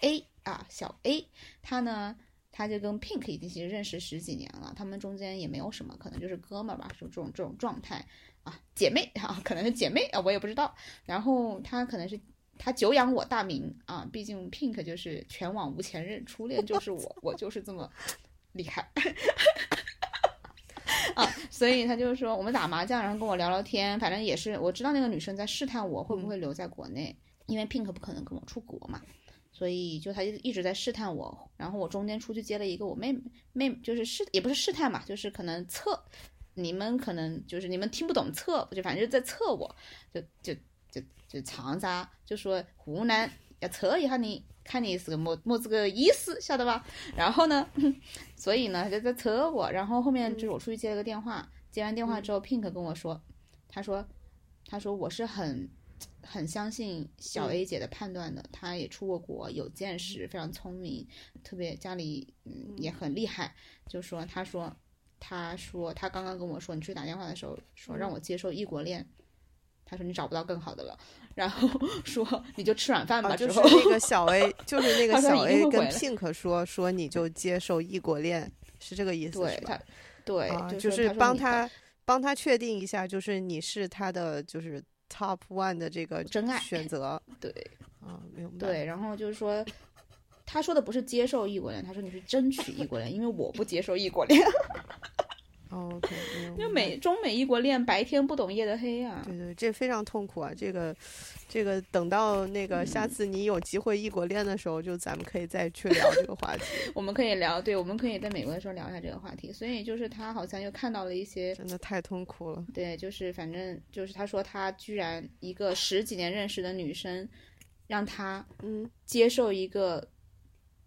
A 啊小 A，她呢。她就跟 Pink 已经其实认识十几年了，他们中间也没有什么，可能就是哥们儿吧，是这种这种状态啊，姐妹啊，可能是姐妹啊，我也不知道。然后她可能是他久仰我大名啊，毕竟 Pink 就是全网无前任，初恋就是我，我就是这么厉害啊，所以他就是说我们打麻将，然后跟我聊聊天，反正也是我知道那个女生在试探我会不会留在国内，因为 Pink 不可能跟我出国嘛。所以就他就一直在试探我，然后我中间出去接了一个我妹妹，妹就是试也不是试探嘛，就是可能测，你们可能就是你们听不懂测，就反正就在测我，就就就就长沙就说湖南要测一下你，看你是个么么子个意思，晓得吧？然后呢，所以呢就在测我，然后后面就是我出去接了个电话，接完电话之后，Pink 跟我说，他说他说我是很。很相信小 A 姐的判断的，她也出过国，有见识，非常聪明，特别家里嗯也很厉害。就说他说他说他刚刚跟我说，你去打电话的时候说让我接受异国恋，他说你找不到更好的了，然后 说你就吃软饭吧。
啊，就是那个小 A，就是那个小 A 跟 Pink 说说你就接受异国恋，是这个意思？
对他对
啊，
就
就是帮他帮他确定一下，就是你是他的就是 top one 的这个
真爱
选择
对
啊，明白？
对，然后就是说。他说的不是接受异国恋，他说你是争取异国恋，因为我不接受异国恋。
哦 OK，
就
明白
美中美异国恋，白天不懂夜的黑啊。
对对，这非常痛苦啊！这个，这个等到那个下
嗯
次你有机会异国恋的时候，就咱们可以再去聊这个话题。
我们可以聊，对，我们可以在美国的时候聊一下这个话题。所以就是他好像又看到了一些，
真的太痛苦了。
对，就是反正就是他说他居然一个十几年认识的女生，让他
嗯，
接受一个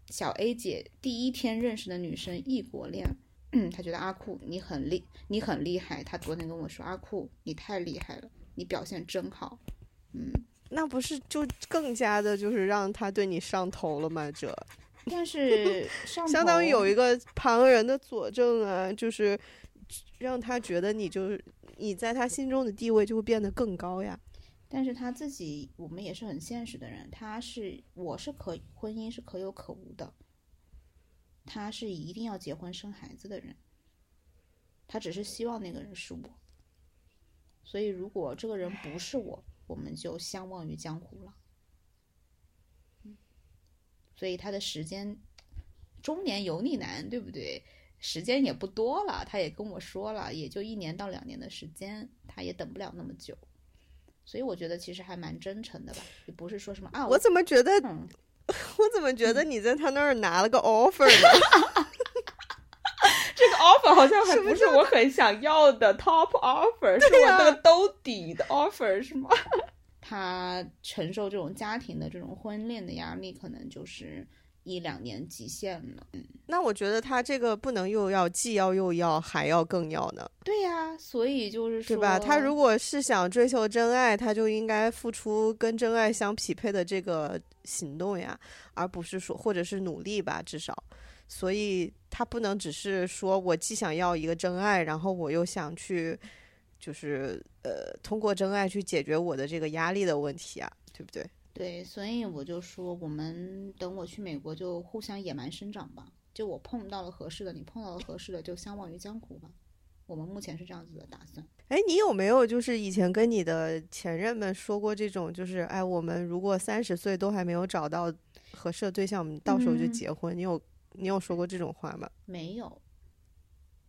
小 A 姐第一天认识的女生异国恋。嗯，他觉得阿酷你很厉，你很厉害。他昨天跟我说，阿酷你太厉害了，你表现真好。嗯，
那不是就更加的，就是让他对你上头了吗？这
但是 上
相当于有
一
一个旁人的佐证啊，就是让他觉得你就是你在他心中的地位就会变得更高呀。
但是他自己，我们也是很现实的人。他是，我是可婚姻是可有可无的。他是一定要结婚生孩子的人，他只是希望那个人是我。所以，如果这个人不是我，我们就相忘于江湖了。嗯所以他的时间，中年油腻男，对不对？时间也不多了，他也跟我说了，也就一年到两年的时间，他也等不了那么久。所以我觉得其实还蛮真诚的吧，也不是说什么啊，
我怎么觉得，
嗯，
我怎么觉得你在他那儿拿了个 offer 呢？
这个 offer 好像还不是我很想要的 top offer，是我
呀
这个兜底的 offer 是吗？他承受这种家庭的这种婚恋的压力，可能就是一两年极限了。
那我觉得他这个不能又要既要又要还要更要呢，
对呀、所以就是说，
对吧？他如果是想追求真爱，他就应该付出跟真爱相匹配的这个行动呀，而不是说或者是努力吧，至少。所以他不能只是说我既想要一个真爱，然后我又想去，就是呃，通过真爱去解决我的这个压力的问题啊，对不对？
对，所以我就说，我们等我去美国就互相野蛮生长吧。就我碰到了合适的，你碰到了合适的，就相忘于江湖吧。我们目前是这样子的打算。
哎，你有没有就是以前跟你的前任们说过这种，就是哎，我们如果三十岁都还没有找到合适的对象，我们到时候就
嗯
结婚？你有你有说过这种话吗？
没有，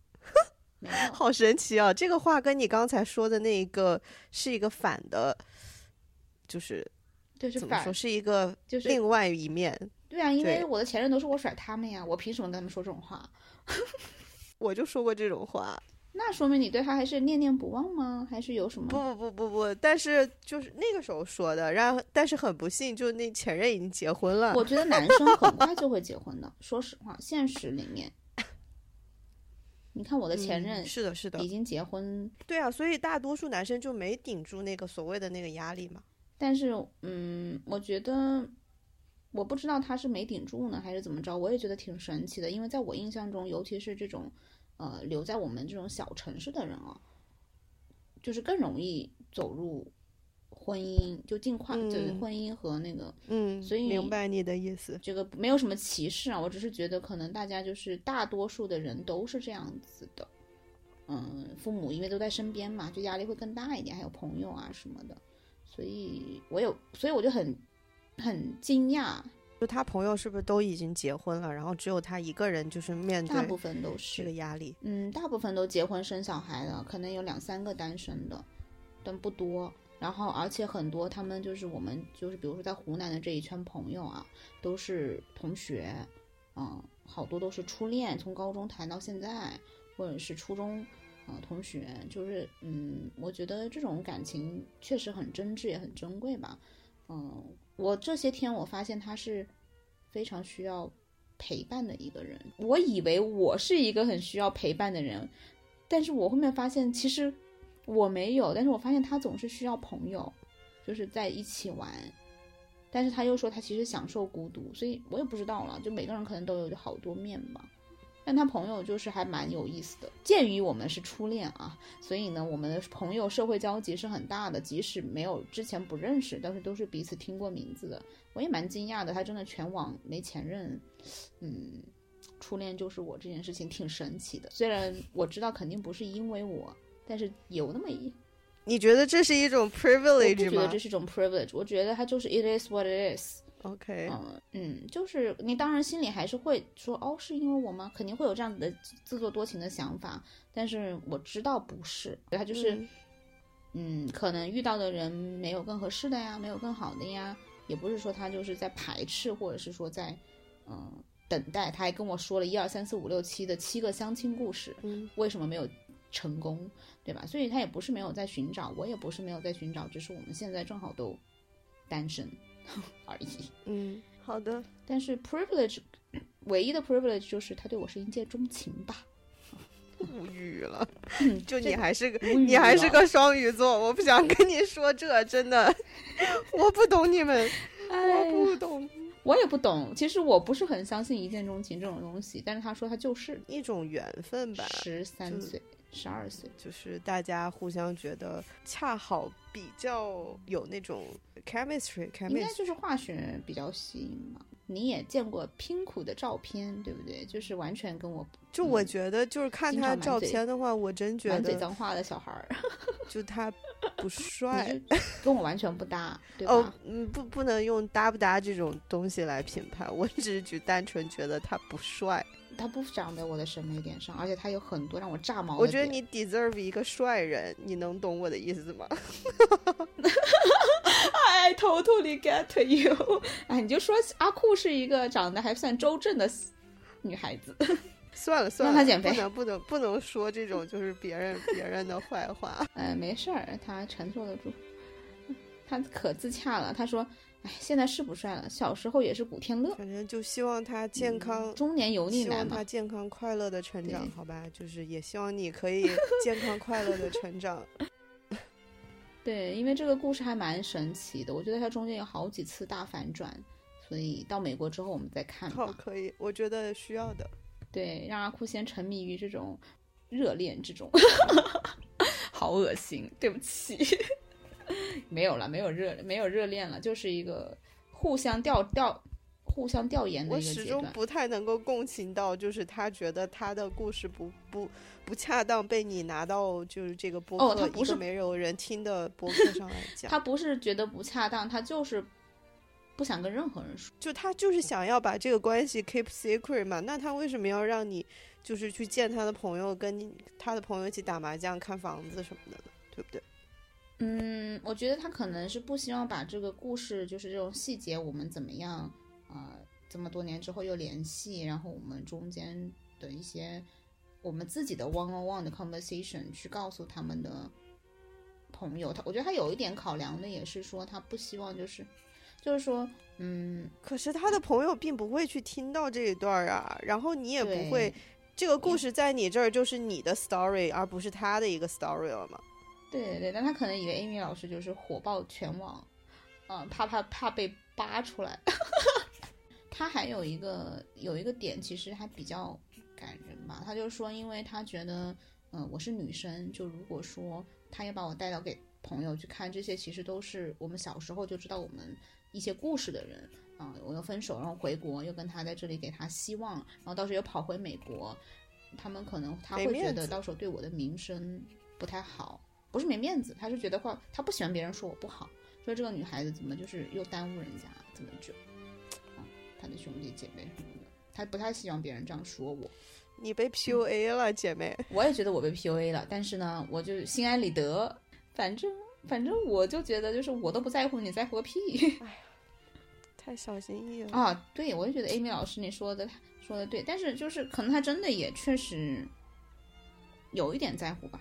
没有。
好神奇啊！这个话跟你刚才说的那一个是一个反的，就是
就是反
怎么说是一个
就是
另外一面。
对啊，因为我的前任都是我甩他们呀，我凭什么跟他们说这种话？
我就说过这种话，
那说明你对他还是念念不忘吗？还是有什么？
不不不不不，但是就是那个时候说的，然后但是很不幸，就那前任已经结婚了。
我觉得男生很快就会结婚的。说实话，现实里面，你看我的前
嗯
任
是的，是的
已，经结婚，
对啊，所以大多数男生就没顶住那个所谓的那个压力嘛。
但是嗯，我觉得我不知道他是没顶住呢，还是怎么着，我也觉得挺神奇的。因为在我印象中，尤其是这种呃留在我们这种小城市的人啊，就是更容易走入婚姻，就尽快、就是
嗯
婚姻和那个
嗯，
所以
明白你的意思。
这个没有什么歧视啊，我只是觉得可能大家就是大多数的人都是这样子的，嗯，父母因为都在身边嘛，就压力会更大一点，还有朋友啊什么的，所以我有，所以我就很很惊讶，
就他朋友是不是都已经结婚了，然后只有他一个人就是面对
大部分都是
这个，压力？
嗯，大部分都结婚生小孩了，可能有两三个单身的，但不多。然后，而且很多他们就是我们就是比如说在湖南的这一圈朋友啊，都是同学，嗯，好多都是初恋，从高中谈到现在，或者是初中，啊，同学，就是嗯，我觉得这种感情确实很真挚，也很珍贵吧。嗯，我这些天我发现他是非常需要陪伴的一个人。我以为我是一个很需要陪伴的人，但是我后面发现其实我没有，但是我发现他总是需要朋友，就是在一起玩。但是他又说他其实享受孤独，所以我也不知道了。就每个人可能都有好多面吧。但他朋友就是还蛮有意思的。鉴于我们是初恋啊，所以呢，我们的朋友社会交集是很大的，即使没有之前不认识，但是都是彼此听过名字的。我也蛮惊讶的，他真的全网没前任，嗯，初恋就是我这件事情挺神奇的。虽然我知道肯定不是因为我，但是有那么一，
你觉得这是一种 privilege 吗我
觉得这？是一种 privilege，我觉得它就是 it is what it is。
OK，
嗯嗯，就是你当然心里还是会说，哦，是因为我吗？肯定会有这样子的自作多情的想法，但是我知道不是，他就是，
嗯
嗯，可能遇到的人没有更合适的呀，没有更好的呀，也不是说他就是在排斥，或者是说在，嗯，等待。他还跟我说了一二三四五六七的七个相亲故事，
嗯
为什么没有成功，对吧？所以他也不是没有在寻找，我也不是没有在寻找，只是我们现在正好都单身 而已。
嗯，好的，
但是 privilege 唯一的 privilege 就是他对我是一见钟情吧。
无语了。
嗯
就你还是个你还是个双鱼座，我不想跟你说这，真的，我不懂你们，
哎
我不懂。
我也不懂，其实我不是很相信一见钟情这种东西，但是他说他就是
一种缘分吧，
十三岁、十二岁，
就是大家互相觉得恰好比较有那种 chemistry
应该就是化学比较吸引嘛。你也见过拼苦的照片，对不对？就是完全跟我
就我觉得就是看他照片的话，我真觉
满嘴
得
脏话的小孩儿，
就他不帅。
跟我完全不搭，对吧？
哦，嗯，不，不能用搭不搭这种东西来评判，我只是举单纯觉得他不帅。
他不长在我的审美点上，而且他有很多让我炸毛的
我觉得你 deserve 一个帅人，你能懂我的意思吗？
I totally get you。哎，你就说阿酷是一个长得还算周正的女孩子，
算了算了，
让他减肥
不能不能不能说这种就是别人别人的坏话。
哎，没事儿，他承受得住。他可自洽了，他说：“哎，现在是不帅了，小时候也是古天乐，
反正就希望他健康，
中年油腻男嘛
希望他。健康快乐的成长，好吧？就是也希望你可以 健康快乐的成长。”
对，因为这个故事还蛮神奇的，我觉得它中间有好几次大反转，所以到美国之后我们再看
好，可以，我觉得需要的。
对，让阿酷先沉迷于这种热恋之中，好恶心，对不起，没有了，没有热，没有热恋了，就是一个互相调调、互相调研的
我始终
一个阶段。
不太能够共情到，就是他觉得他的故事不不不恰当，被你拿到就是这个播客、一个
哦他不是
没有人听的播客上来讲。
他不是觉得不恰当，他就是不想跟任何人说。
就他就是想要把这个关系 keep secret 嘛，那他为什么要让你就是去见他的朋友，跟你他的朋友一起打麻将、看房子什么的呢？对不对？
嗯，我觉得他可能是不希望把这个故事，就是这种细节，我们怎么样啊、呃这么多年之后又联系，然后我们中间的一些我们自己的 one on one 的 conversation 去告诉他们的朋友。他我觉得他有一点考量的也是说，他不希望就是就是说，嗯，
可是他的朋友并不会去听到这一段儿啊，然后你也不会，这个故事在你这儿就是你的 story，而不是他的一个 story 了嘛？
对对对，但他可能以为 Amy 老师就是火爆全网，嗯、怕怕怕被扒出来。他还有一个有一个点，其实还比较感人吧。他就说，因为他觉得，嗯、我是女生，就如果说他也把我带到给朋友去看，这些其实都是我们小时候就知道我们一些故事的人啊、我又分手，然后回国，又跟他在这里给他希望，然后到时候又跑回美国，他们可能他会觉得到时候对我的名声不太好。不是没面子，他是觉得话，他不喜欢别人说我不好，说这个女孩子怎么就是又耽误人家，怎么就，啊，他的兄弟姐妹什么的，他不太希望别人这样说我。
你被 PUA 了，姐妹。
我也觉得我被 PUA 了，但是呢，我就心安理得，反正反正我就觉得就是我都不在乎，你在乎个屁
太小心翼翼了。
啊！对，我就觉得 Amy 老师你说的说的对，但是就是可能他真的也确实有一点在乎吧，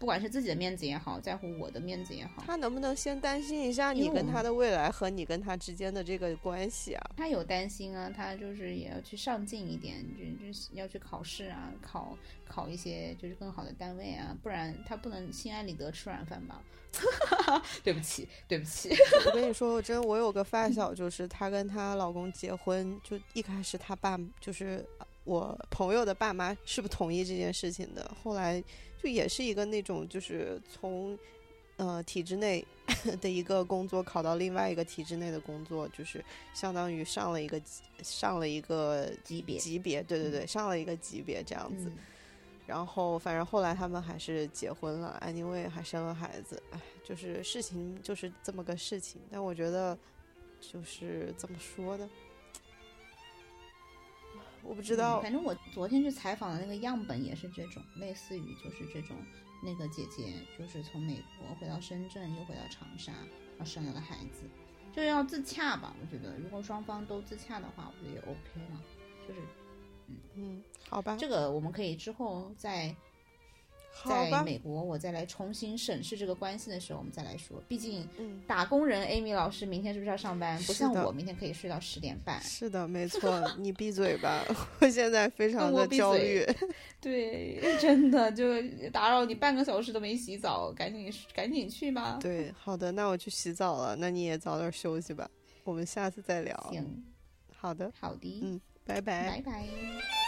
不管是自己的面子也好，在乎我的面子也好。
他能不能先担心一下你跟他的未来和你跟他之间的这个关系啊？
他有担心啊，他就是也要去上进一点，就就是要去考试啊，考考一些就是更好的单位啊，不然他不能心安理得吃软饭吧？对不起，对不起，
我跟你说，我真我有个发小，就是她跟她老公结婚，就一开始她爸就是我朋友的爸妈是不同意这件事情的，后来就也是一个那种就是从呃体制内 的一个工作考到另外一个体制内的工作，就是相当于上了一个上了一个
级别
级别，对对对，上了一个级别这样子。
嗯
然后反正后来他们还是结婚了，anyway 还生了孩子，哎，就是事情就是这么个事情。但我觉得就是怎么说呢？我不知道，
反正我昨天去采访的那个样本也是这种，类似于就是这种，那个姐姐就是从美国回到深圳，又回到长沙，然后生了个孩子，就是要自洽吧。我觉得如果双方都自洽的话，我觉得也 OK 了。就是，
嗯嗯，好吧，
这个我们可以之后再。在美国，我再来重新审视这个关系的时候，我们再来说。毕竟，打工人 Amy 老师明天是不是要上班？不像我，明天可以睡到十点半。
是的，没 错。你闭嘴吧，我现在非常的焦虑。
对，真的就打扰你半个小时都没洗澡，赶紧赶紧去吧。
对，好的，那我去洗澡了。那你也早点休息吧。我们下次再聊。
行，
好的，
好的，
嗯，拜拜，
拜拜。